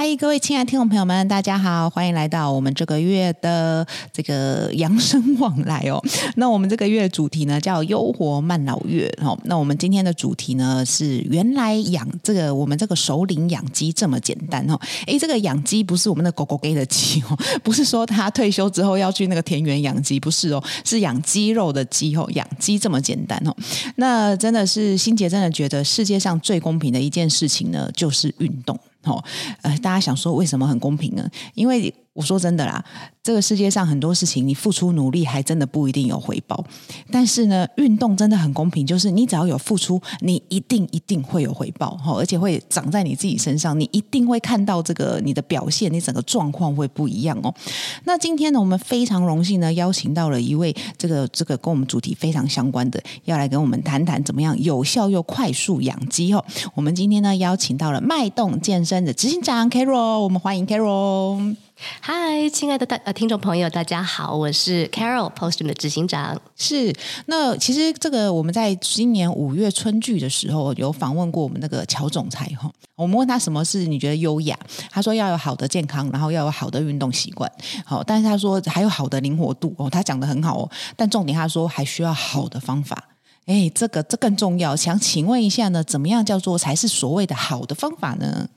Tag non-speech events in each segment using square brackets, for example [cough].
嗨，各位亲爱听众朋友们，大家好，欢迎来到我们这个月的这个养生往来哦。[laughs] 那我们这个月的主题呢叫优活慢老月哦。那我们今天的主题呢是原来养这个我们这个首领养鸡这么简单哦。诶，这个养鸡不是我们的狗狗给的鸡哦，[laughs] 不是说他退休之后要去那个田园养鸡，不是哦，是养鸡肉的鸡哦。养鸡这么简单哦。那真的是心洁真的觉得世界上最公平的一件事情呢，就是运动。哦，呃，大家想说为什么很公平呢？因为我说真的啦，这个世界上很多事情，你付出努力还真的不一定有回报。但是呢，运动真的很公平，就是你只要有付出，你一定一定会有回报，哈，而且会长在你自己身上，你一定会看到这个你的表现，你整个状况会不一样哦。那今天呢，我们非常荣幸呢，邀请到了一位这个这个跟我们主题非常相关的，要来跟我们谈谈怎么样有效又快速养肌哦。我们今天呢，邀请到了脉动健身的执行长 Carol，我们欢迎 Carol。嗨，亲爱的大呃听众朋友，大家好，我是 Carol Postgym 的执行长。是，那其实这个我们在今年五月春聚的时候有访问过我们那个乔总裁哈，我们问他什么是你觉得优雅，他说要有好的健康，然后要有好的运动习惯，好，但是他说还有好的灵活度哦，他讲得很好哦，但重点他说还需要好的方法，哎，这个这更重要，想请问一下呢，怎么样叫做才是所谓的好的方法呢？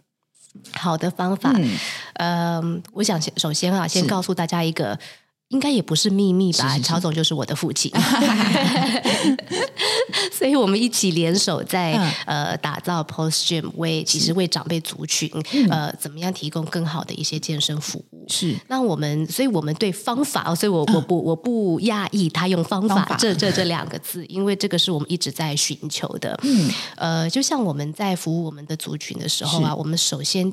好的方法，嗯，呃、我想先首先啊，先告诉大家一个，应该也不是秘密吧？曹总就是我的父亲，[laughs] [laughs] 所以我们一起联手在、嗯、呃打造 Postgym，为其实为长辈族群、嗯、呃怎么样提供更好的一些健身服务。是，那我们所以我们对方法，所以我我不、嗯、我不讶异他用方法，方法这这这两个字，[laughs] 因为这个是我们一直在寻求的。嗯，呃，就像我们在服务我们的族群的时候啊，我们首先。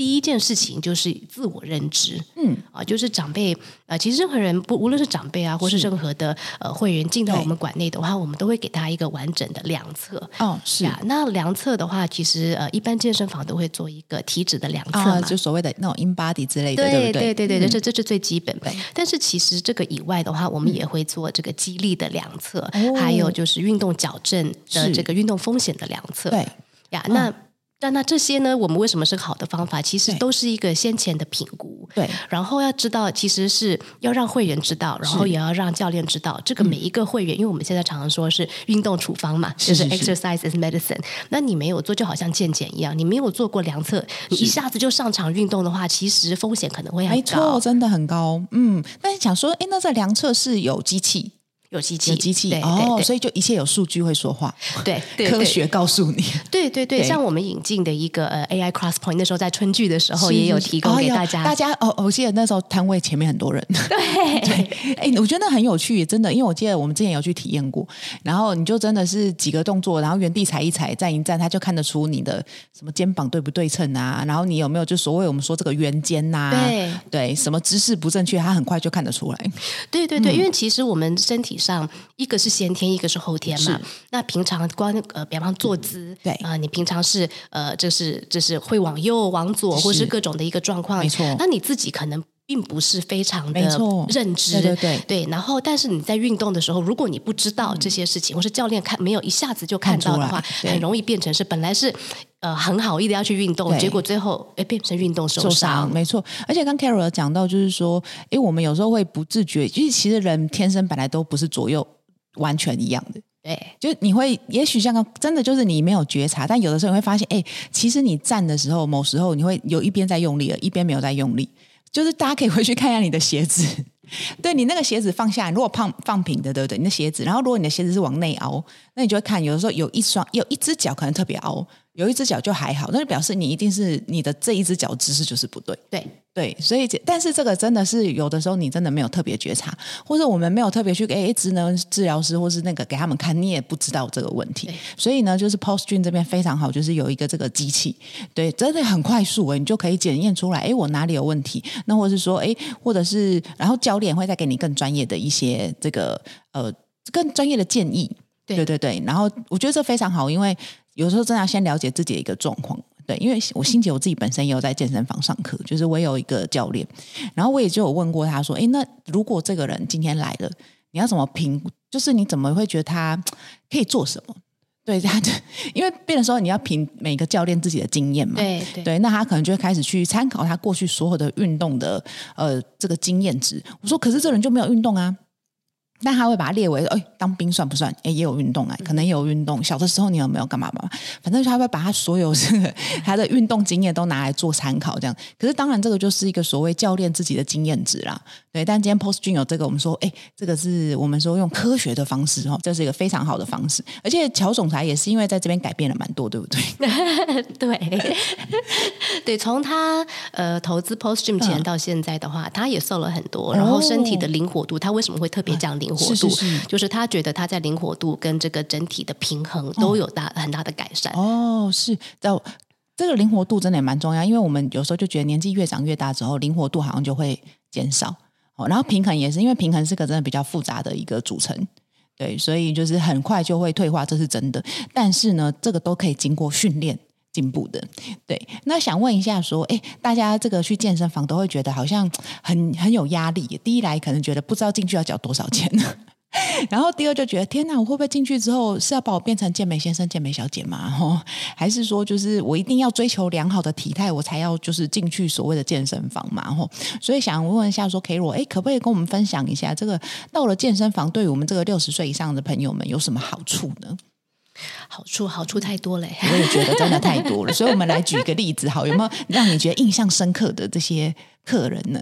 第一件事情就是自我认知，嗯。啊，就是长辈呃，其实任何人不无论是长辈啊，或是任何的呃会员进到我们馆内的话，我们都会给他一个完整的量测。哦，是。啊，那量测的话，其实呃，一般健身房都会做一个体脂的量测嘛，就所谓的那种 InBody 之类的，对对对？对对对，这这是最基本的。但是其实这个以外的话，我们也会做这个肌力的量测，还有就是运动矫正的这个运动风险的量测。对。呀，那。但那这些呢？我们为什么是好的方法？其实都是一个先前的评估。对，然后要知道，其实是要让会员知道，然后也要让教练知道，这个每一个会员，因为我们现在常常说是运动处方嘛，就是 exercise is medicine。那你没有做，就好像健检一样，你没有做过量测，你一下子就上场运动的话，其实风险可能会很高。没错，真的很高。嗯，那你想说，哎，那在量测是有机器？有机器，有机器哦，所以就一切有数据会说话，对，[laughs] 科学告诉你，对对对，像我们引进的一个呃 AI Crosspoint，那时候在春剧的时候也有提供给大家，大家哦，我记得那时候摊位前面很多人，[laughs] 对。对，哎，我觉得那很有趣，真的，因为我记得我们之前有去体验过，然后你就真的是几个动作，然后原地踩一踩，站一站，他就看得出你的什么肩膀对不对称啊，然后你有没有就所谓我们说这个圆肩呐，对。对，什么姿势不正确，他很快就看得出来，对对对，因为其实我们身体上一个。是先天，一个是后天嘛。那平常光呃，比方坐姿，对啊、呃，你平常是呃，就是就是会往右、往左，或是各种的一个状况，没错。那你自己可能并不是非常的认知，对对对，对。然后，但是你在运动的时候，如果你不知道这些事情，嗯、或是教练看没有一下子就看到的话，很容易变成是本来是呃很好意的要去运动，结果最后哎变成运动受伤。没错。而且刚 Carol 讲到，就是说，哎，我们有时候会不自觉，就是其实人天生本来都不是左右。完全一样的，对，就你会，也许像个真的就是你没有觉察，但有的时候你会发现，哎，其实你站的时候，某时候你会有一边在用力了，一边没有在用力，就是大家可以回去看一下你的鞋子，对，你那个鞋子放下，如果放放平的，对不对？你的鞋子，然后如果你的鞋子是往内凹，那你就会看，有的时候有一双有一只脚可能特别凹。有一只脚就还好，那就表示你一定是你的这一只脚姿势就是不对。对对，所以但是这个真的是有的时候你真的没有特别觉察，或者我们没有特别去给职能治疗师或是那个给他们看，你也不知道这个问题。所以呢，就是 Postgym 这边非常好，就是有一个这个机器，对，真的很快速诶，你就可以检验出来，哎，我哪里有问题？那或者是说，哎，或者是然后教练会再给你更专业的一些这个呃更专业的建议。对对对，然后我觉得这非常好，因为。有时候真的要先了解自己的一个状况，对，因为我欣姐我自己本身也有在健身房上课，就是我有一个教练，然后我也就有问过他说，哎，那如果这个人今天来了，你要怎么评？就是你怎么会觉得他 [tsk] 可以做什么？对，他就因为变的时候你要凭每个教练自己的经验嘛，对对，对，那他可能就会开始去参考他过去所有的运动的呃这个经验值。我说，可是这人就没有运动啊。但他会把它列为，哎，当兵算不算？哎，也有运动啊，可能也有运动。小的时候你有没有干嘛嘛？反正他会把他所有这 [laughs] 个他的运动经验都拿来做参考，这样。可是当然，这个就是一个所谓教练自己的经验值啦。对，但今天 Post Jun 有这个，我们说，哎，这个是我们说用科学的方式哦，这是一个非常好的方式。而且乔总裁也是因为在这边改变了蛮多，对不对？[laughs] 对，[laughs] 对，从他呃投资 Post Jun 前到现在的话，嗯、他也瘦了很多，然后身体的灵活度，他为什么会特别讲灵？灵活度是是是，就是他觉得他在灵活度跟这个整体的平衡都有大、哦、很大的改善。哦，是，在这个灵活度真的也蛮重要，因为我们有时候就觉得年纪越长越大之后，灵活度好像就会减少。哦，然后平衡也是，因为平衡是个真的比较复杂的一个组成，对，所以就是很快就会退化，这是真的。但是呢，这个都可以经过训练。进步的，对。那想问一下，说，哎，大家这个去健身房都会觉得好像很很有压力。第一来可能觉得不知道进去要缴多少钱，[laughs] 然后第二就觉得天哪，我会不会进去之后是要把我变成健美先生、健美小姐吗？哦，还是说就是我一定要追求良好的体态，我才要就是进去所谓的健身房嘛？哦，所以想问一下，说 Carol，哎，可不可以跟我们分享一下，这个到了健身房，对于我们这个六十岁以上的朋友们有什么好处呢？好处好处太多了，我也觉得真的太多了，所以我们来举一个例子，好，有没有让你觉得印象深刻的这些客人呢？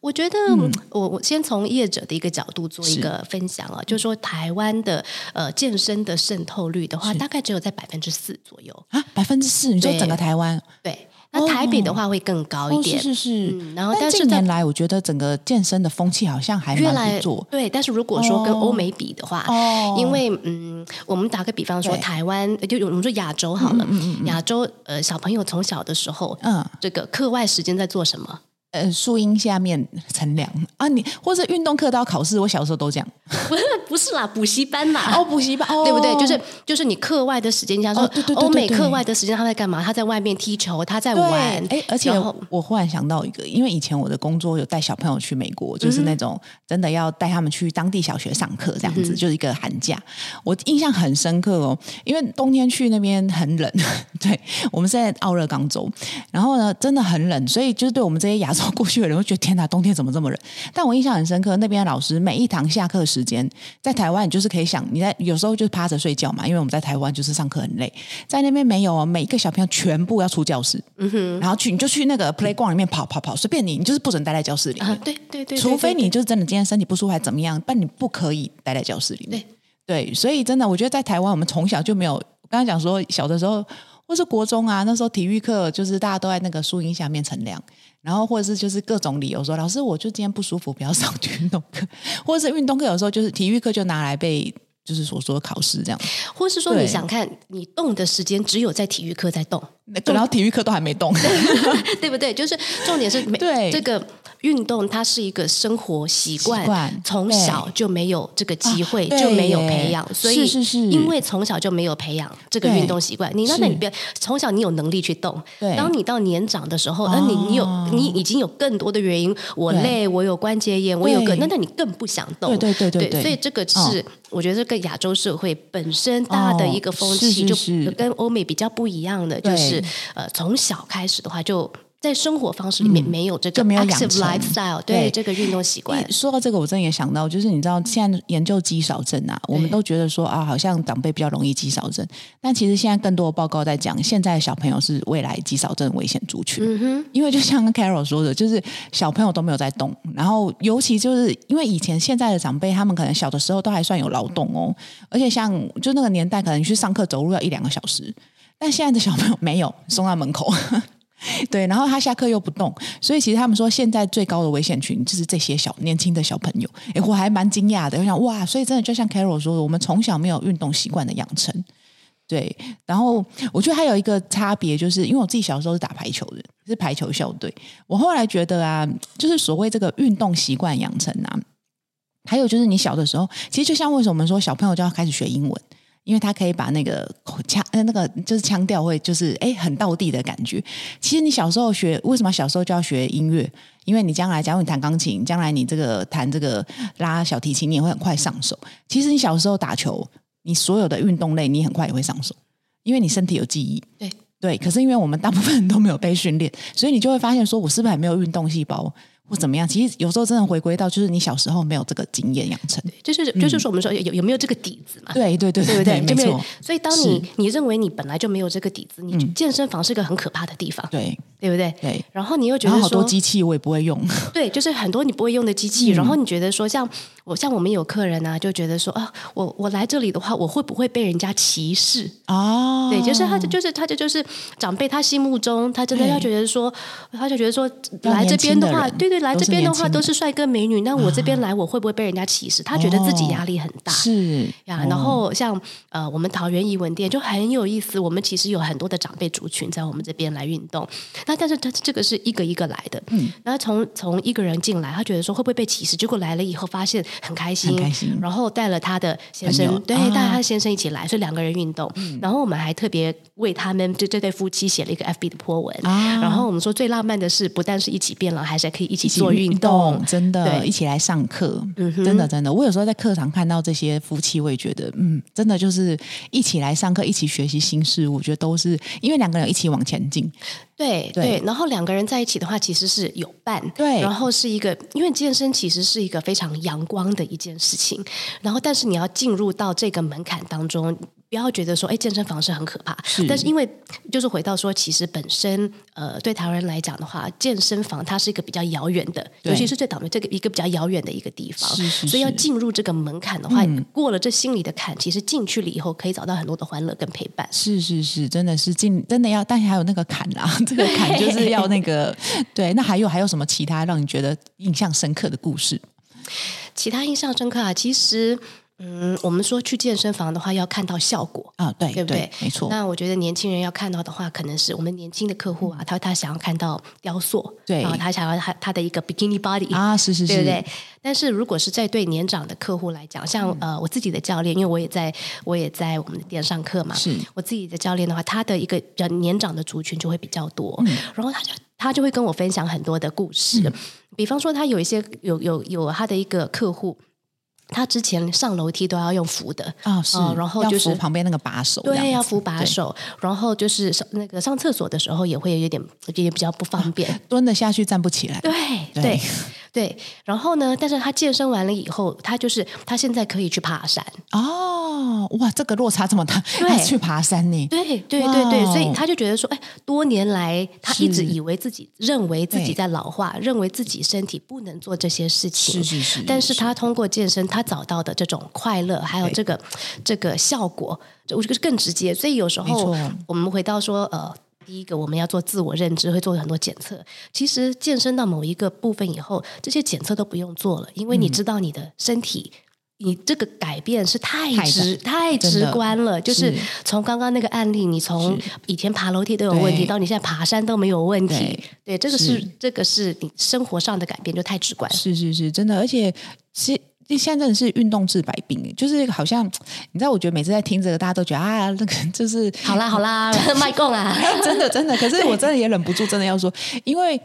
我觉得，嗯、我我先从业者的一个角度做一个分享啊，就是说台湾的呃健身的渗透率的话，大概只有在百分之四左右。啊，百分之四，你说整个台湾？对。那台北的话会更高一点，哦哦、是是是、嗯。然后，但是近年来，我觉得整个健身的风气好像还蛮不错。对，但是如果说跟欧美比的话，哦、因为嗯，我们打个比方说，台湾就我们说亚洲好了，嗯嗯嗯、亚洲呃小朋友从小的时候，嗯，这个课外时间在做什么？呃，树荫下面乘凉啊，你或者运动课都要考试，我小时候都这样。[laughs] 不是不是啦，补习班啦。哦，补习班，哦、对不对？就是就是你课外的时间，像说欧美课外的时间，他在干嘛？他在外面踢球，他在玩。哎，而且我忽然想到一个，因为以前我的工作有带小朋友去美国，就是那种真的要带他们去当地小学上课这样子，嗯、就是一个寒假。我印象很深刻哦，因为冬天去那边很冷。[laughs] 对，我们是在奥勒冈州，然后呢，真的很冷，所以就是对我们这些亚洲。过去的人会觉得天哪，冬天怎么这么冷？但我印象很深刻，那边的老师每一堂下课时间，在台湾你就是可以想，你在有时候就是趴着睡觉嘛，因为我们在台湾就是上课很累，在那边没有，每一个小朋友全部要出教室，嗯哼，然后去你就去那个 playground 里面跑跑跑，随便你，你就是不准待在教室里面，啊、对，对，对对对，除非你就是真的今天身体不舒服还怎么样，但你不可以待在教室里面，对，对，所以真的我觉得在台湾我们从小就没有，我刚刚讲说小的时候或是国中啊，那时候体育课就是大家都在那个树荫下面乘凉。然后或者是就是各种理由说，老师我就今天不舒服，不要上运动课，[laughs] 或者是运动课有时候就是体育课就拿来被就是所说的考试这样，或是说你想看你动的时间只有在体育课在动，然后体育课都还没动，[laughs] 对不对？就是重点是对。这个。运动它是一个生活习惯，习惯从小就没有这个机会，啊、就没有培养，所以是是是。因为从小就没有培养这个运动习惯。你那那你别从小你有能力去动，当你到年长的时候，那你你有你已经有更多的原因，我累，我有关节炎，我有个，那那你更不想动。对对对对，对，所以这个是、哦、我觉得这个亚洲社会本身大的一个风气，就跟欧美比较不一样的，就是呃从小开始的话就。在生活方式里面没有这个 active lifestyle，对这个运动习惯。说到这个，我真的也想到，就是你知道现在研究肌少症啊，我们都觉得说啊，好像长辈比较容易肌少症，但其实现在更多的报告在讲，现在的小朋友是未来肌少症危险族群。嗯哼，因为就像 Carol 说的，就是小朋友都没有在动，然后尤其就是因为以前现在的长辈，他们可能小的时候都还算有劳动哦，而且像就那个年代，可能去上课走路要一两个小时，但现在的小朋友没有，[laughs] 送到门口。对，然后他下课又不动，所以其实他们说现在最高的危险群就是这些小年轻的小朋友。诶，我还蛮惊讶的，我想哇，所以真的就像 Carol 说的，我们从小没有运动习惯的养成。对，然后我觉得还有一个差别，就是因为我自己小时候是打排球的，是排球校队。我后来觉得啊，就是所谓这个运动习惯养成啊，还有就是你小的时候，其实就像为什么我们说小朋友就要开始学英文。因为他可以把那个腔呃那个就是腔调会就是哎很道地的感觉。其实你小时候学为什么小时候就要学音乐？因为你将来假如你弹钢琴，将来你这个弹这个拉小提琴，你也会很快上手。其实你小时候打球，你所有的运动类你很快也会上手，因为你身体有记忆。对对，可是因为我们大部分人都没有被训练，所以你就会发现说，我是不是还没有运动细胞？或怎么样？其实有时候真的回归到，就是你小时候没有这个经验养成，就是就是说我们说有有没有这个底子嘛？对对对对对，没错。所以当你你认为你本来就没有这个底子，你健身房是个很可怕的地方，对对不对？对。然后你又觉得说好多机器我也不会用，[laughs] 对，就是很多你不会用的机器。然后你觉得说，像我像我们有客人啊，就觉得说啊，我我来这里的话，我会不会被人家歧视？哦，对，就是他就是他就就是长辈他心目中，他真的要觉得说，他就觉得说来这边的话，对对，来这边的话都。是帅哥美女，那我这边来，我会不会被人家歧视？他觉得自己压力很大，是呀。然后像呃，我们桃园怡文店就很有意思，我们其实有很多的长辈族群在我们这边来运动。那但是他这个是一个一个来的，嗯，然后从从一个人进来，他觉得说会不会被歧视？结果来了以后发现很开心，开心。然后带了他的先生，对，带他的先生一起来，所以两个人运动。然后我们还特别为他们这这对夫妻写了一个 FB 的 po 文。然后我们说最浪漫的是，不但是一起变老，还是可以一起做运动。真的，一起来上课，真的真的。我有时候在课堂看到这些夫妻，我也觉得，嗯，真的就是一起来上课，一起学习新事物。我觉得都是因为两个人一起往前进。对对，对，然后两个人在一起的话，其实是有伴。对，然后是一个，因为健身其实是一个非常阳光的一件事情。然后，但是你要进入到这个门槛当中。不要觉得说，哎，健身房是很可怕。是，但是因为就是回到说，其实本身呃，对台湾人来讲的话，健身房它是一个比较遥远的，尤其是最倒霉这个一个比较遥远的一个地方。是是是，所以要进入这个门槛的话，嗯、过了这心里的坎，其实进去了以后，可以找到很多的欢乐跟陪伴。是是是，真的是进，真的要，但是还有那个坎啊，这个坎就是要那个对。那还有还有什么其他让你觉得印象深刻的故事？其他印象深刻啊，其实。嗯，我们说去健身房的话，要看到效果啊，对，对不对？对没错。那我觉得年轻人要看到的话，可能是我们年轻的客户啊，他他想要看到雕塑，对，然后他想要他他的一个 bikini body 啊，是是是，对不对？但是如果是在对年长的客户来讲，像呃我自己的教练，因为我也在我也在我们的店上课嘛，是我自己的教练的话，他的一个比较年长的族群就会比较多，嗯，然后他就他就会跟我分享很多的故事，嗯，比方说他有一些有有有他的一个客户。他之前上楼梯都要用扶的啊，是，然后就是旁边那个把手，对，要扶把手，然后就是上那个上厕所的时候也会有点也比较不方便，[laughs] 蹲得下去站不起来，对对。对，然后呢，但是他健身完了以后，他就是他现在可以去爬山。哦，哇，这个落差这么大，他，去爬山呢，对对对对，所以他就觉得说，哎，多年来他一直以为自己认为自己在老化，认为自己身体不能做这些事情，是是是，但是。他通过健身他。他找到的这种快乐，还有这个这个效果，我觉得更直接。所以有时候我们回到说，呃，第一个我们要做自我认知，会做很多检测。其实健身到某一个部分以后，这些检测都不用做了，因为你知道你的身体，嗯、你这个改变是太直太，太直观了。就是从刚刚那个案例，你从以前爬楼梯都有问题，到你现在爬山都没有问题。对，对，这个是，是这个是你生活上的改变，就太直观了。是是是，真的，而且是。现在真的是运动治百病，就是好像你知道，我觉得每次在听这个，大家都觉得啊，那个就是好啦好啦，[laughs] 卖供啊，[laughs] 真的真的。可是我真的也忍不住，真的要说，因为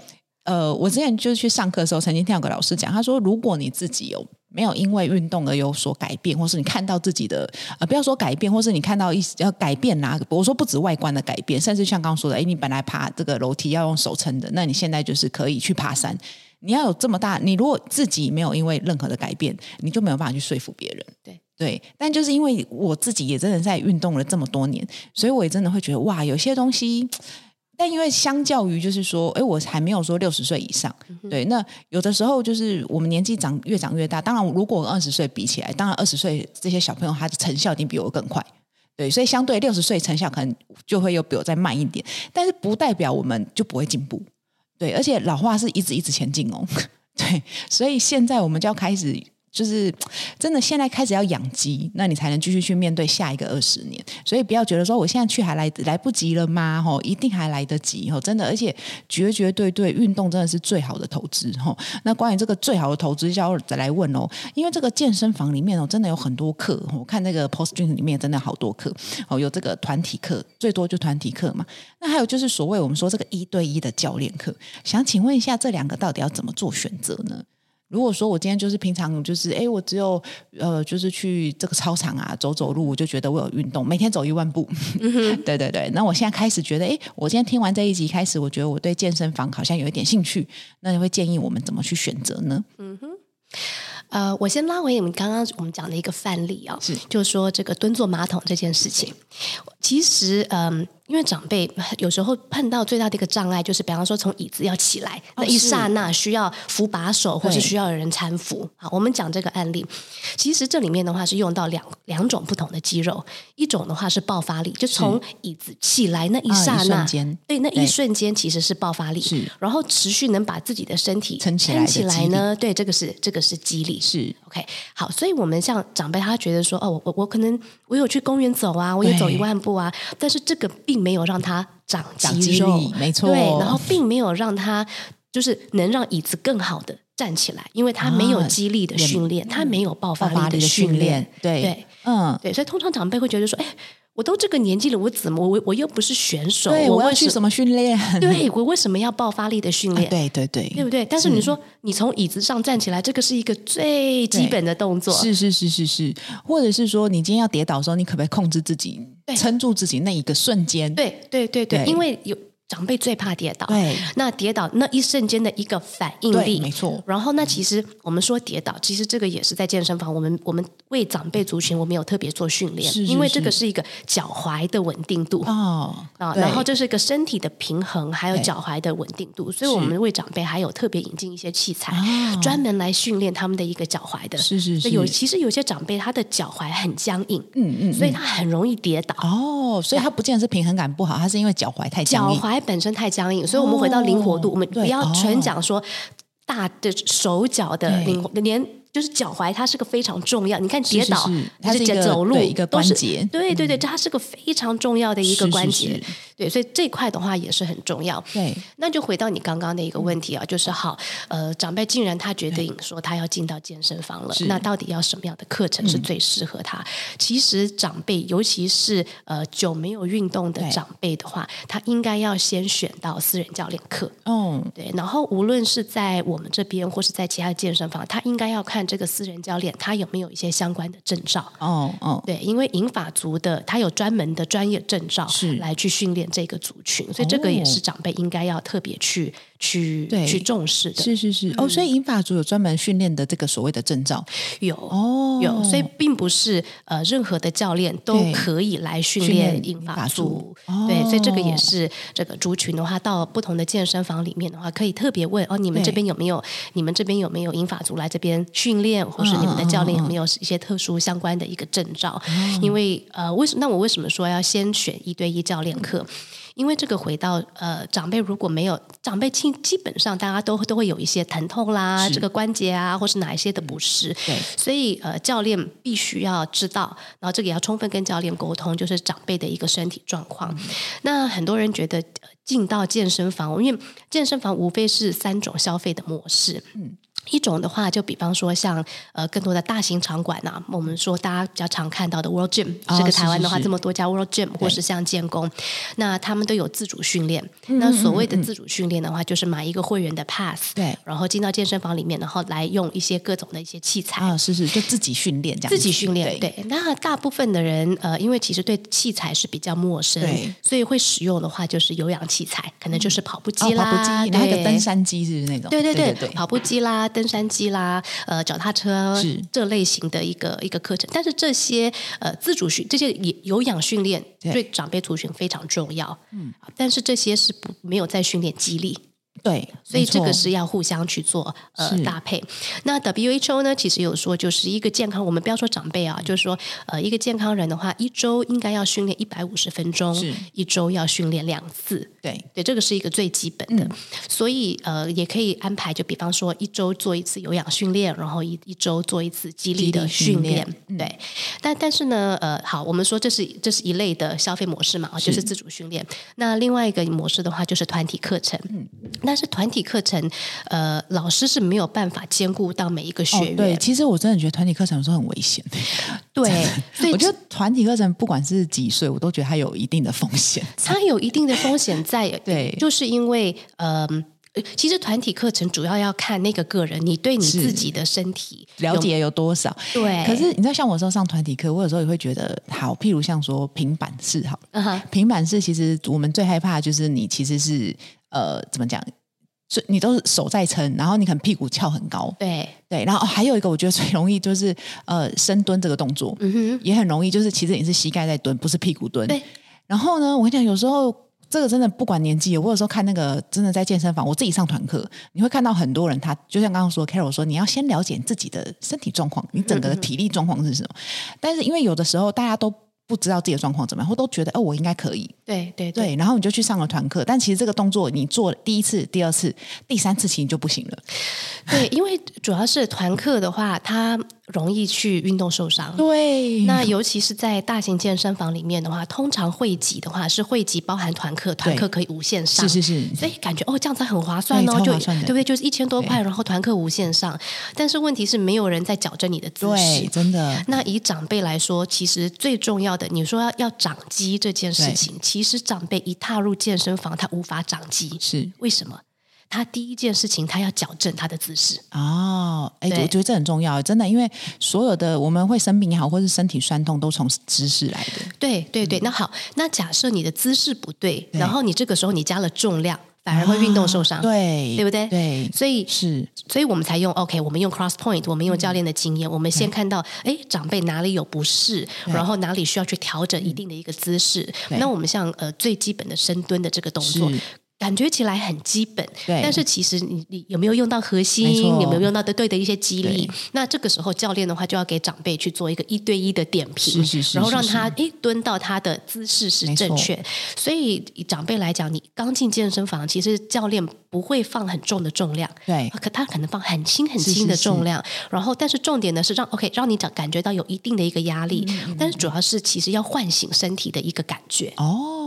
呃，我之前就是去上课的时候，曾经听有个老师讲，他说，如果你自己有没有因为运动而有所改变，或是你看到自己的呃，不要说改变，或是你看到一要改变呐，我说不止外观的改变，甚至像刚刚说的，哎，你本来爬这个楼梯要用手撑的，那你现在就是可以去爬山。你要有这么大，你如果自己没有因为任何的改变，你就没有办法去说服别人。对对，但就是因为我自己也真的在运动了这么多年，所以我也真的会觉得哇，有些东西。但因为相较于就是说，哎，我还没有说六十岁以上，嗯、对，那有的时候就是我们年纪长越长越大。当然，如果二十岁比起来，当然二十岁这些小朋友他的成效一定比我更快。对，所以相对六十岁成效可能就会又比我再慢一点，但是不代表我们就不会进步。对，而且老化是一直一直前进哦。[laughs] 对，所以现在我们就要开始就是真的，现在开始要养鸡，那你才能继续去面对下一个二十年。所以不要觉得说我现在去还来来不及了吗？吼，一定还来得及吼，真的，而且绝绝对对，运动真的是最好的投资吼。那关于这个最好的投资，就要再来问哦，因为这个健身房里面哦，真的有很多课。我看那个 Post Gym 里面真的好多课哦，有这个团体课，最多就团体课嘛。那还有就是所谓我们说这个一对一的教练课，想请问一下，这两个到底要怎么做选择呢？如果说我今天就是平常就是哎，我只有呃，就是去这个操场啊走走路，我就觉得我有运动，每天走一万步。嗯、[laughs] 对对对。那我现在开始觉得，哎，我今天听完这一集开始，我觉得我对健身房好像有一点兴趣。那你会建议我们怎么去选择呢？嗯哼。呃，我先拉回你们刚刚我们讲的一个范例啊、哦，是，就是说这个蹲坐马桶这件事情，其实嗯。呃因为长辈有时候碰到最大的一个障碍，就是比方说从椅子要起来、哦、那一刹那需要扶把手，或是需要有人搀扶。好，我们讲这个案例，其实这里面的话是用到两两种不同的肌肉，一种的话是爆发力，就从椅子起来那一刹那，啊、对，那一瞬间其实是爆发力，是，然后持续能把自己的身体撑起来，撑起来呢，对，这个是这个是肌力，是。OK。好，所以我们像长辈，他觉得说，哦，我我我可能我有去公园走啊，我有走一万步啊，但是这个并没有让他长肌肉，肌没错，对，然后并没有让他就是能让椅子更好的站起来，因为他没有肌力的训练，啊、他没有爆发力的训练，对对，嗯，对，所以通常长辈会觉得说，哎。我都这个年纪了，我怎么我我又不是选手，对我，我要去什么训练？[laughs] 对，我为什么要爆发力的训练？啊、对对对，对不对？但是你说是你从椅子上站起来，这个是一个最基本的动作，是是是是是，或者是说你今天要跌倒的时候，你可不可以控制自己，撑住自己那一个瞬间？对对对对，对因为有。长辈最怕跌倒，对，那跌倒那一瞬间的一个反应力，没错。然后那其实我们说跌倒，其实这个也是在健身房，我们我们为长辈族群，我们有特别做训练，是是是因为这个是一个脚踝的稳定度。哦啊，然后这是一个身体的平衡，还有脚踝的稳定度，所以我们为长辈还有特别引进一些器材，专门来训练他们的一个脚踝的。是是是，有其实有些长辈他的脚踝很僵硬，嗯嗯，所以他很容易跌倒。哦，所以他不见得是平衡感不好，他是因为脚踝太僵硬。脚踝本身太僵硬，所以我们回到灵活度，哦、我们不要全讲说大的手脚的灵活，连。就是脚踝，它是个非常重要。你看跌倒，是是是它是一个走路一个关节，对对对，它是个非常重要的一个关节。对，所以这块的话也是很重要。对，那就回到你刚刚的一个问题啊，就是好，呃，长辈竟然他决定说他要进到健身房了，那到底要什么样的课程是最适合他？其实长辈，尤其是呃久没有运动的长辈的话，他应该要先选到私人教练课。嗯，对，然后无论是在我们这边或是在其他的健身房，他应该要看。这个私人教练他有没有一些相关的证照？哦哦，对，因为银发族的他有专门的专业证照，是来去训练这个族群，所以这个也是长辈应该要特别去去去重视的。是是是，嗯、哦，所以银发族有专门训练的这个所谓的证照，有哦有，所以并不是呃任何的教练都可以来训练银发族。对，所以这个也是这个族群的话，到不同的健身房里面的话，可以特别问哦，你们这边有没有？你们这边有没有银发族来这边训？训练，或是你们的教练有没有一些特殊相关的一个证照？嗯、因为呃，为什？那我为什么说要先选一对一教练课？因为这个回到呃，长辈如果没有长辈，基基本上大家都都会有一些疼痛啦，这个关节啊，或是哪一些的不适。对，所以呃，教练必须要知道，然后这个也要充分跟教练沟通，就是长辈的一个身体状况。嗯、那很多人觉得进到健身房，因为健身房无非是三种消费的模式。嗯。一种的话，就比方说像呃更多的大型场馆呐，我们说大家比较常看到的 World Gym，这个台湾的话这么多家 World Gym，或是像建工，那他们都有自主训练。那所谓的自主训练的话，就是买一个会员的 Pass，对，然后进到健身房里面，然后来用一些各种的一些器材啊，是是，就自己训练这样。自己训练，对。那大部分的人呃，因为其实对器材是比较陌生，所以会使用的话就是有氧器材，可能就是跑步机啦，跑步机，那个登山机是那种，对对对，跑步机啦。登山机啦，呃，脚踏车这类型的一个一个课程，但是这些呃自主训这些有氧训练对。长辈族群非常重要，嗯，但是这些是不没有在训练肌力对，所以这个是要互相去做呃搭配。那 WHO 呢，其实有说，就是一个健康，我们不要说长辈啊，就是说呃，一个健康人的话，一周应该要训练一百五十分钟，一周要训练两次。对对，这个是一个最基本的。嗯、所以呃，也可以安排，就比方说一周做一次有氧训练，然后一一周做一次肌力的训练。训练对，但但是呢，呃，好，我们说这是这是一类的消费模式嘛，就是自主训练。那另外一个模式的话，就是团体课程。嗯，但是团体课程，呃，老师是没有办法兼顾到每一个学员。哦、对，其实我真的觉得团体课程有时候很危险。[laughs] 对，所以我觉得团体课程不管是几岁，我都觉得它有一定的风险。它有一定的风险在，[laughs] 对，就是因为，呃，其实团体课程主要要看那个个人，你对你自己的身体了解有多少。对，可是你知道，像我时候上团体课，我有时候也会觉得，好，譬如像说平板式，好，嗯哼，平板式其实我们最害怕的就是你其实是。呃，怎么讲？所以你都是手在撑，然后你可能屁股翘很高，对对。然后、哦、还有一个，我觉得最容易就是呃深蹲这个动作，嗯哼，也很容易，就是其实你是膝盖在蹲，不是屁股蹲。对。然后呢，我跟你讲，有时候这个真的不管年纪，我有时候看那个真的在健身房，我自己上团课，你会看到很多人，他就像刚刚说，Carol 说，你要先了解自己的身体状况，你整个的体力状况是什么。嗯、但是因为有的时候大家都。不知道自己的状况怎么样，或都觉得哦，我应该可以。对对对，对，然后你就去上了团课，但其实这个动作你做第一次、第二次、第三次，其实就不行了。对，因为主要是团课的话，它容易去运动受伤。对，那尤其是在大型健身房里面的话，通常会籍的话是会籍包含团课，团课可以无限上。是是是，所以感觉哦，这样子很划算哦，就对不对？就是一千多块，然后团课无限上。但是问题是没有人在矫正你的姿势，对，真的。那以长辈来说，其实最重要的，你说要要长肌这件事情，其实长辈一踏入健身房，他无法长肌，是为什么？他第一件事情，他要矫正他的姿势哦。哎，我觉得这很重要，真的，因为所有的我们会生病也好，或是身体酸痛，都从姿势来的。对对对，那好，那假设你的姿势不对，然后你这个时候你加了重量，反而会运动受伤，对，对不对？对，所以是，所以我们才用 OK，我们用 Cross Point，我们用教练的经验，我们先看到，哎，长辈哪里有不适，然后哪里需要去调整一定的一个姿势。那我们像呃最基本的深蹲的这个动作。感觉起来很基本，对但是其实你你有没有用到核心？有没有用到的对的一些肌力？那这个时候教练的话就要给长辈去做一个一对一的点评，是是是然后让他诶蹲到他的姿势是正确。所以以长辈来讲，你刚进健身房，其实教练不会放很重的重量，对，可他可能放很轻很轻的重量。然后，但是重点呢是让 OK 让你长感觉到有一定的一个压力，嗯、但是主要是其实要唤醒身体的一个感觉。哦，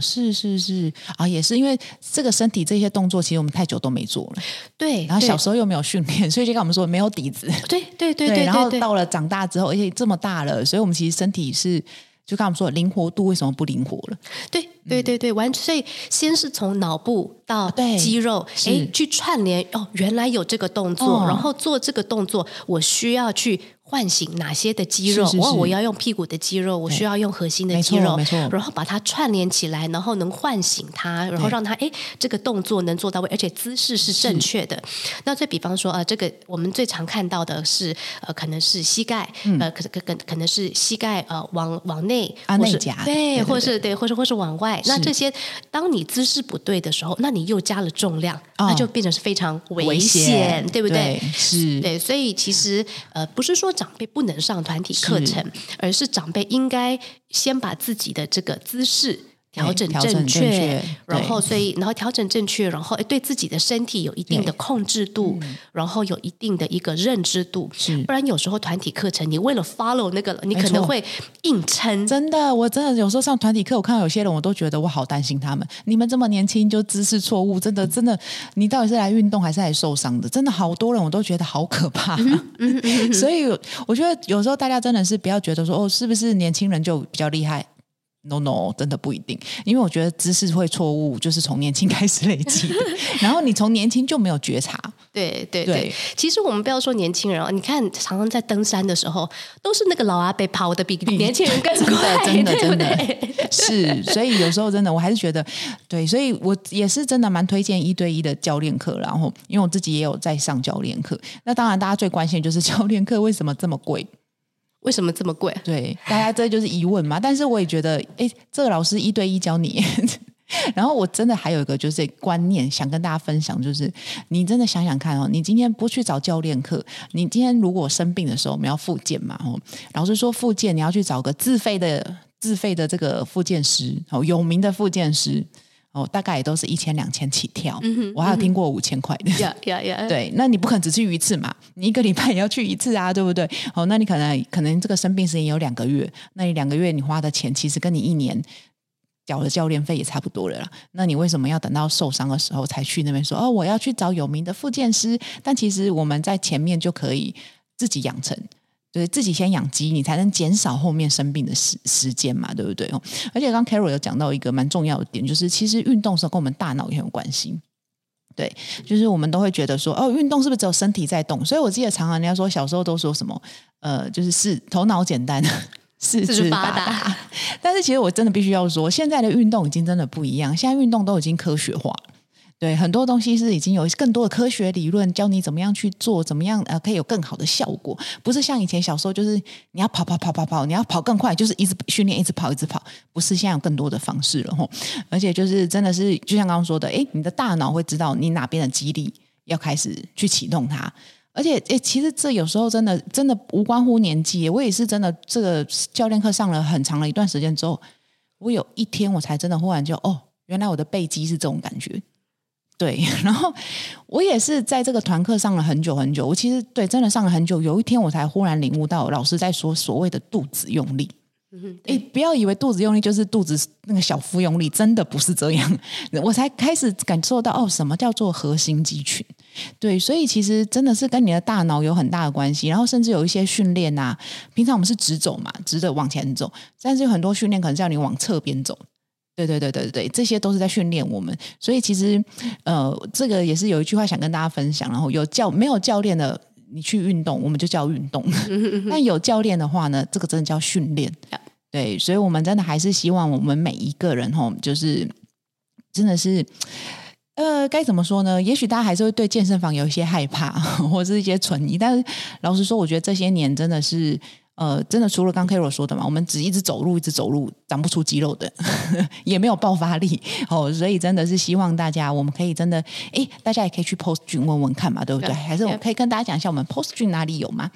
是是是啊，也是因为。这个身体这些动作，其实我们太久都没做了。对，然后小时候又没有训练，所以就跟我们说没有底子。对对 [laughs] 对对。然后到了长大之后，而且这么大了，所以我们其实身体是，就跟我们说灵活度为什么不灵活了？对对对对，完全。所以先是从脑部到肌肉，哎，去串联。哦，原来有这个动作，然后做这个动作，我需要去。唤醒哪些的肌肉？我我要用屁股的肌肉，我需要用核心的肌肉，然后把它串联起来，然后能唤醒它，然后让它哎这个动作能做到位，而且姿势是正确的。那再比方说啊，这个我们最常看到的是呃，可能是膝盖呃，可可可可能是膝盖呃往往内啊内夹对，或是对，或是或是往外。那这些当你姿势不对的时候，那你又加了重量，那就变成是非常危险，对不对？是。对，所以其实呃不是说。长辈不能上团体课程，是而是长辈应该先把自己的这个姿势。调整正确，然后所以然后调整正确，然后对自己的身体有一定的控制度，然后有一定的一个认知度。是，不然有时候团体课程，你为了 follow 那个，你可能会硬撑。真的，我真的有时候上团体课，我看到有些人，我都觉得我好担心他们。你们这么年轻就姿势错误，真的真的，你到底是来运动还是来受伤的？真的好多人，我都觉得好可怕。所以我觉得有时候大家真的是不要觉得说哦，是不是年轻人就比较厉害？No no，真的不一定，因为我觉得知识会错误，就是从年轻开始累积的。[laughs] 然后你从年轻就没有觉察，对对对。其实我们不要说年轻人哦，你看常常在登山的时候，都是那个老阿伯跑的比年轻人更快，真的真的真的是。所以有时候真的，我还是觉得对，所以我也是真的蛮推荐一对一的教练课。然后，因为我自己也有在上教练课，那当然大家最关心的就是教练课为什么这么贵。为什么这么贵？对，大家这就是疑问嘛。[laughs] 但是我也觉得，哎，这个老师一对一教你，[laughs] 然后我真的还有一个就是观念想跟大家分享，就是你真的想想看哦，你今天不去找教练课，你今天如果生病的时候我们要复健嘛哦，老师说复健你要去找个自费的自费的这个复健师哦，有名的复健师。哦，大概也都是一千两千起跳，嗯哼，我还有听过五千块的，呀呀呀！对，那你不可能只去一次嘛？你一个礼拜也要去一次啊，[laughs] 对不对？哦，那你可能可能这个生病时间有两个月，那你两个月你花的钱其实跟你一年缴的教练费也差不多了啦。那你为什么要等到受伤的时候才去那边说哦，我要去找有名的复健师？但其实我们在前面就可以自己养成。对，自己先养鸡，你才能减少后面生病的时时间嘛，对不对哦？而且刚 Carol 有讲到一个蛮重要的点，就是其实运动的时候跟我们大脑也很有关系。对，就是我们都会觉得说，哦，运动是不是只有身体在动？所以我记得常常人家说，小时候都说什么，呃，就是是头脑简单，四肢发达。[laughs] 但是其实我真的必须要说，现在的运动已经真的不一样，现在运动都已经科学化。对，很多东西是已经有更多的科学理论教你怎么样去做，怎么样呃可以有更好的效果，不是像以前小时候就是你要跑跑跑跑跑，你要跑更快，就是一直训练一直跑一直跑，不是现在有更多的方式了吼，而且就是真的是就像刚刚说的，诶，你的大脑会知道你哪边的肌力要开始去启动它，而且诶，其实这有时候真的真的无关乎年纪，我也是真的这个教练课上了很长的一段时间之后，我有一天我才真的忽然就哦，原来我的背肌是这种感觉。对，[laughs] 然后我也是在这个团课上了很久很久。我其实对真的上了很久，有一天我才忽然领悟到，老师在说所谓的肚子用力。哎，不要以为肚子用力就是肚子那个小腹用力，真的不是这样。[laughs] 我才开始感受到哦，什么叫做核心肌群？对，所以其实真的是跟你的大脑有很大的关系。然后甚至有一些训练啊，平常我们是直走嘛，直着往前走，但是有很多训练可能叫你往侧边走。对对对对对，这些都是在训练我们，所以其实呃，这个也是有一句话想跟大家分享。然后有教没有教练的，你去运动，我们就叫运动；[laughs] 但有教练的话呢，这个真的叫训练。对，所以我们真的还是希望我们每一个人吼，就是真的是呃，该怎么说呢？也许大家还是会对健身房有一些害怕，[laughs] 或者是一些存疑。但是老实说，我觉得这些年真的是。呃，真的除了刚 Carol 说的嘛，我们只一直走路，一直走路，长不出肌肉的，[laughs] 也没有爆发力。[laughs] 哦，所以真的是希望大家，我们可以真的，哎，大家也可以去 Post Gym 问问看嘛，对不对？还是我可以跟大家讲一下，我们 Post Gym 哪里有吗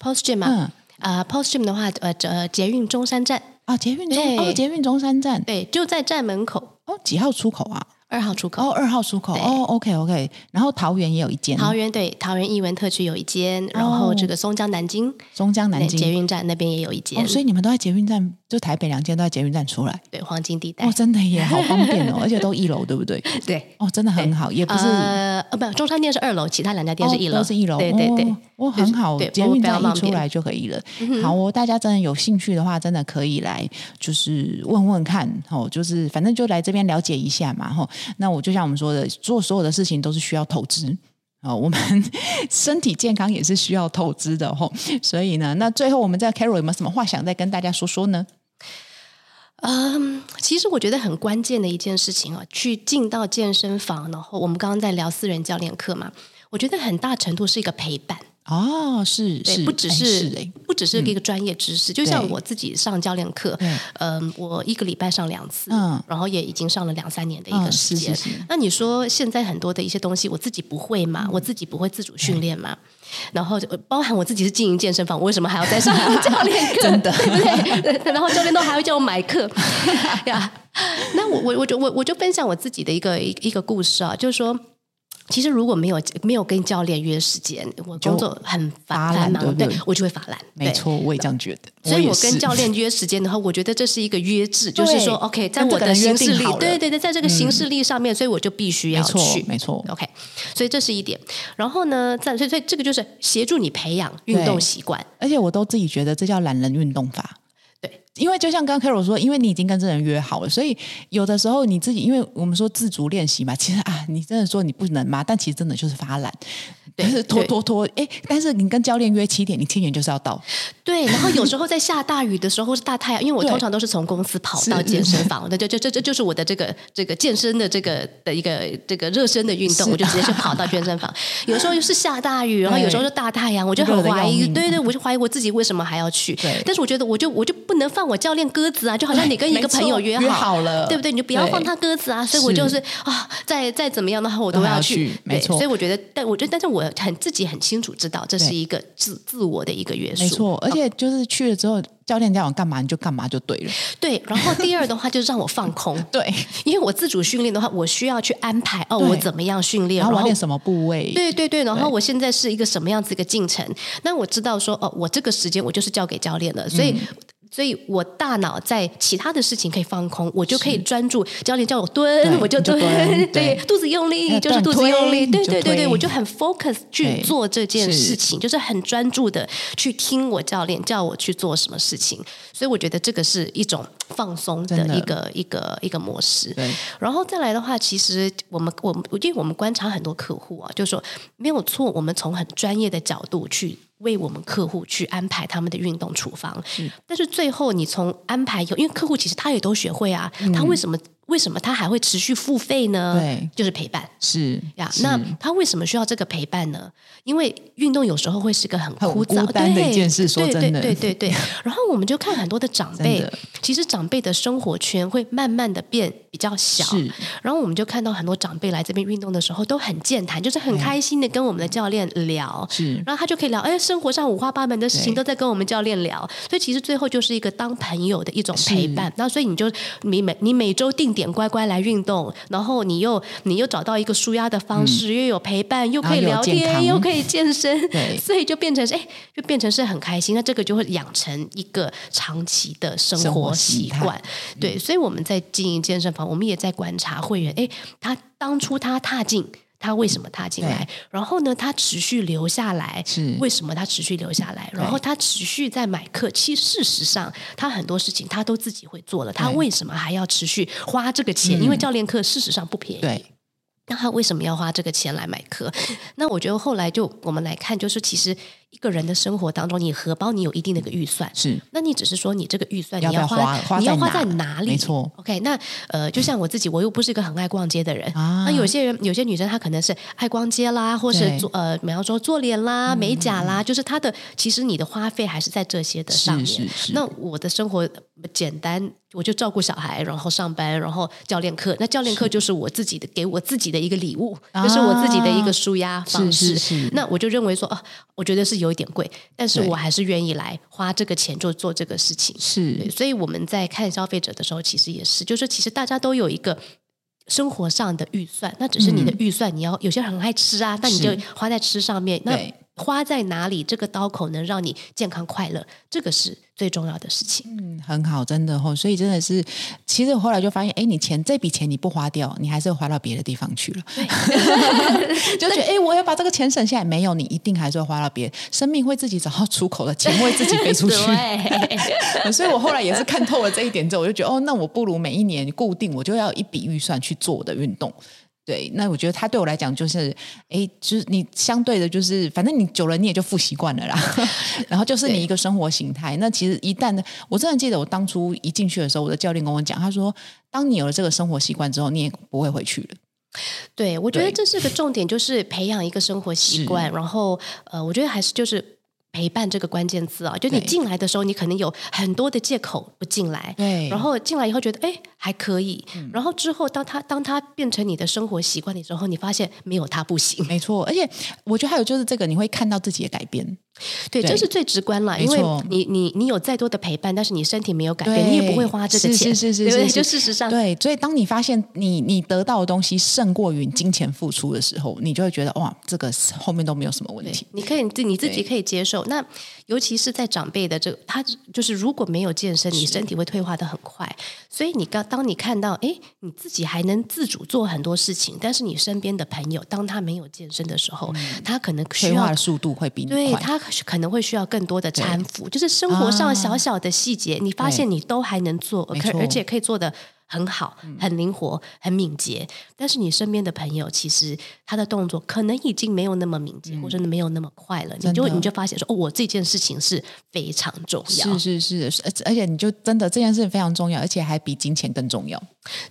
？Post Gym 嘛，啊、，Post Gym 的话，呃，呃，捷运中山站。啊，捷运中哦，捷运中山站，对，就在站门口。哦，几号出口啊？二号出口。哦，二号出口。哦，OK OK，然后桃园也有一间，桃园对，桃园艺文特区有一间，然后这个松江南京，松江南京。捷运站那边也有一间，所以你们都在捷运站，就台北两间都在捷运站出来，对，黄金地带哦，真的也好方便哦，[laughs] 而且都一楼，对不对？对，哦，真的很好，也不是呃，不，中山店是二楼，其他两家店是一楼，都是一楼，对对对，哦，很好，捷运站一出来就可以了。好哦，大家真的有兴趣的话，真的可以来，就是问问看，哦，就是反正就来这边了解一下嘛，哈。那我就像我们。说的做所有的事情都是需要投资哦，我们 [laughs] 身体健康也是需要投资的吼。所以呢，那最后我们在 Carol 有没有什么话想再跟大家说说呢？嗯，其实我觉得很关键的一件事情啊，去进到健身房，然后我们刚刚在聊私人教练课嘛，我觉得很大程度是一个陪伴。哦，是是，不只是不只是一个专业知识，就像我自己上教练课，嗯，我一个礼拜上两次，嗯，然后也已经上了两三年的一个时间。那你说现在很多的一些东西，我自己不会嘛？我自己不会自主训练嘛？然后包含我自己是经营健身房，我为什么还要再上教练课？[laughs] 真的，对不对？然后教练都还会叫我买课 [laughs] 呀。那我我我就我我就分享我自己的一个一一个故事啊，就是说。其实如果没有没有跟教练约时间，我工作很繁忙，对，对，对，我就会发懒。没错，我也这样觉得。所以我跟教练约时间的话，我觉得这是一个约制，就是说，OK，在我的行事历，对对对，在这个行事历上面，嗯，所以我就必须要去，没错，OK。所以这是一点。然后呢，在所以所以这个就是协助你培养运动习惯，而且我都自己觉得这叫懒人运动法。因为就像刚刚 Carol 说，因为你已经跟这人约好了，所以有的时候你自己，因为我们说自主练习嘛，其实啊，你真的说你不能吗？但其实真的就是发懒。就是拖拖拖，哎，但是你跟教练约七点，你七点就是要到。[laughs] 对，然后有时候在下大雨的时候，或是大太阳，因为我通常都是从公司跑到健身房，对，[laughs] 就就这这就是我的这个这个健身的这个的一个这个热身的运动，我就直接去跑到健身房。[laughs] 有时候又是下大雨，然后有时候是大太阳，我就很怀疑，对对，我就怀疑我自己为什么还要去。对，但是我觉得我就我就不能放放我教练鸽子啊，就好像你跟一个朋友约好，约好了，对不对？你就不要放他鸽子啊。所以我就是啊，再再怎么样的话，我都要去。没错。所以我觉得，但我觉得，但是我很自己很清楚知道，这是一个自自我的一个约束。没错，而且就是去了之后。教练叫我干嘛你就干嘛就对了。对，然后第二的话就是让我放空。[laughs] 对，因为我自主训练的话，我需要去安排哦，我怎么样训练，然后练什么部位。对对对，然后我现在是一个什么样子一个进程？那我知道说哦，我这个时间我就是交给教练了，所以。嗯所以我大脑在其他的事情可以放空，我就可以专注。教练叫我蹲，我就蹲。[laughs] 对，肚子用力就是肚子用力。对对对对，我就很 focus 去做这件事情，就是很专注的去听我教练叫我去做什么事情。所以我觉得这个是一种放松的一个一个一个模式。然后再来的话，其实我们我们因为我们观察很多客户啊，就是说没有错，我们从很专业的角度去。为我们客户去安排他们的运动处方，是但是最后你从安排有，因为客户其实他也都学会啊，嗯、他为什么？为什么他还会持续付费呢？对，就是陪伴。是呀，那他为什么需要这个陪伴呢？因为运动有时候会是个很枯燥的一件事。说真的，对对对对。然后我们就看很多的长辈，[laughs] 其实长辈的生活圈会慢慢的变比较小。然后我们就看到很多长辈来这边运动的时候都很健谈，就是很开心的跟我们的教练聊。是。然后他就可以聊，哎，生活上五花八门的事情都在跟我们教练聊。所以其实最后就是一个当朋友的一种陪伴。那所以你就你每你每周定。点乖乖来运动，然后你又你又找到一个舒压的方式，又有陪伴，又可以聊天，又可以健身，[laughs] 所以就变成是哎，就变成是很开心。那这个就会养成一个长期的生活习惯。对，所以我们在经营健身房，我们也在观察会员。哎，他当初他踏进。他为什么踏进来？然后呢，他持续留下来，是为什么他持续留下来？然后他持续在买课。其实事实上，他很多事情他都自己会做了。他为什么还要持续花这个钱？因为教练课事实上不便宜。对。那他为什么要花这个钱来买课？[laughs] 那我觉得后来就我们来看，就是其实一个人的生活当中，你荷包你有一定的一个预算，是。那你只是说你这个预算你要花，你要花在哪里？没错。OK，那呃，就像我自己，我又不是一个很爱逛街的人。啊。那有些人，有些女生她可能是爱逛街啦，或是做呃，比方说做脸啦、美甲啦，就是她的其实你的花费还是在这些的上面。是是是。那我的生活简单。我就照顾小孩，然后上班，然后教练课。那教练课就是我自己的，给我自己的一个礼物，这、啊、是我自己的一个舒压方式。是是是，那我就认为说，哦，我觉得是有一点贵，但是我还是愿意来花这个钱就做这个事情。是，所以我们在看消费者的时候，其实也是，就是其实大家都有一个生活上的预算，那只是你的预算，嗯、你要有些人很爱吃啊，那你就花在吃上面。那花在哪里？这个刀口能让你健康快乐，这个是最重要的事情。嗯，很好，真的哦。所以真的是，其实我后来就发现，哎，你钱这笔钱你不花掉，你还是花到别的地方去了。[laughs] 就觉得，哎，我要把这个钱省下来，没有，你一定还是会花到别。生命会自己找到出口的，钱会自己飞出去。[laughs] [laughs] 所以我后来也是看透了这一点之后，我就觉得，哦，那我不如每一年固定，我就要一笔预算去做我的运动。对，那我觉得他对我来讲就是，哎，就是你相对的，就是反正你久了你也就复习惯了啦。[laughs] 然后就是你一个生活形态。那其实一旦的，我真的记得我当初一进去的时候，我的教练跟我讲，他说，当你有了这个生活习惯之后，你也不会回去了。对，我觉得这是个重点，就是培养一个生活习惯。然后，呃，我觉得还是就是。陪伴这个关键字啊，就你进来的时候，你可能有很多的借口不进来，对，然后进来以后觉得哎还可以，嗯、然后之后当他当他变成你的生活习惯的时候，你发现没有他不行，没错，而且我觉得还有就是这个，你会看到自己的改变。对，这是最直观了，因为你你你有再多的陪伴，但是你身体没有改变，你也不会花这个钱，是是是是，就事实上，对，所以当你发现你你得到的东西胜过于金钱付出的时候，你就会觉得哇，这个后面都没有什么问题，你可以自你自己可以接受。那尤其是在长辈的这个，他就是如果没有健身，你身体会退化的很快。所以你刚当你看到，哎，你自己还能自主做很多事情，但是你身边的朋友当他没有健身的时候，他可能需要退化的速度会比你快，对他。可能会需要更多的搀扶，就是生活上小小的细节，啊、你发现你都还能做，而而且可以做得很好，很灵活，很敏捷。但是你身边的朋友，其实他的动作可能已经没有那么敏捷，嗯、或者没有那么快了。你就你就发现说，哦，我这件事情是非常重要，是是是，而且你就真的这件事情非常重要，而且还比金钱更重要。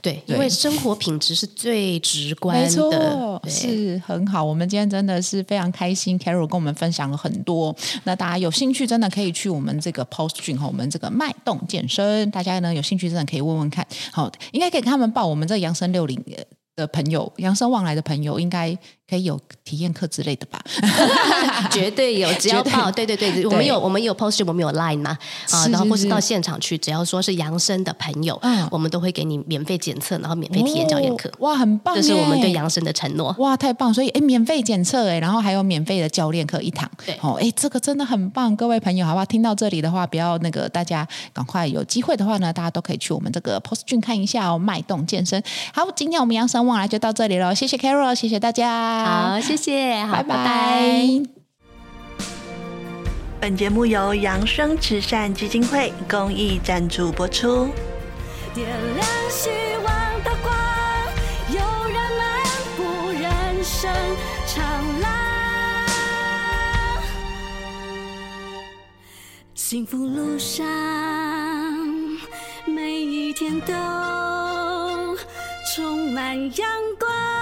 对，对，因为生活品质是最直观的，是很好。我们今天真的是非常开心，Carol 跟我们分享了很多。那大家有兴趣，真的可以去我们这个 Post Gym 和我们这个脉动健身，大家呢有兴趣真的可以问问看。好，应该给他们报我们这扬升六零的朋友，扬升旺来的朋友应该。可以有体验课之类的吧？[laughs] 绝对有，[laughs] 只要报，对对对，我们有我们有 post，我们有 line 嘛，啊，然后或是到现场去，只要说是扬升的朋友，嗯，我们都会给你免费检测，然后免费体验教练课。哇，很棒！这是我们对扬升的承诺。哇，太棒！所以，哎，免费检测，哎，然后还有免费的教练课一堂。对，哦，哎，这个真的很棒，各位朋友，好不好？听到这里的话，不要那个，大家赶快有机会的话呢，大家都可以去我们这个 post gym 看一下哦，脉动健身。好，今天我们扬升旺来就到这里了，谢谢 Carol，谢谢大家。好，谢谢，好，拜拜。拜拜。本节目由扬生慈善基金会公益赞助播出。点亮希望的光，有人漫步人生长廊，幸福路上每一天都充满阳光。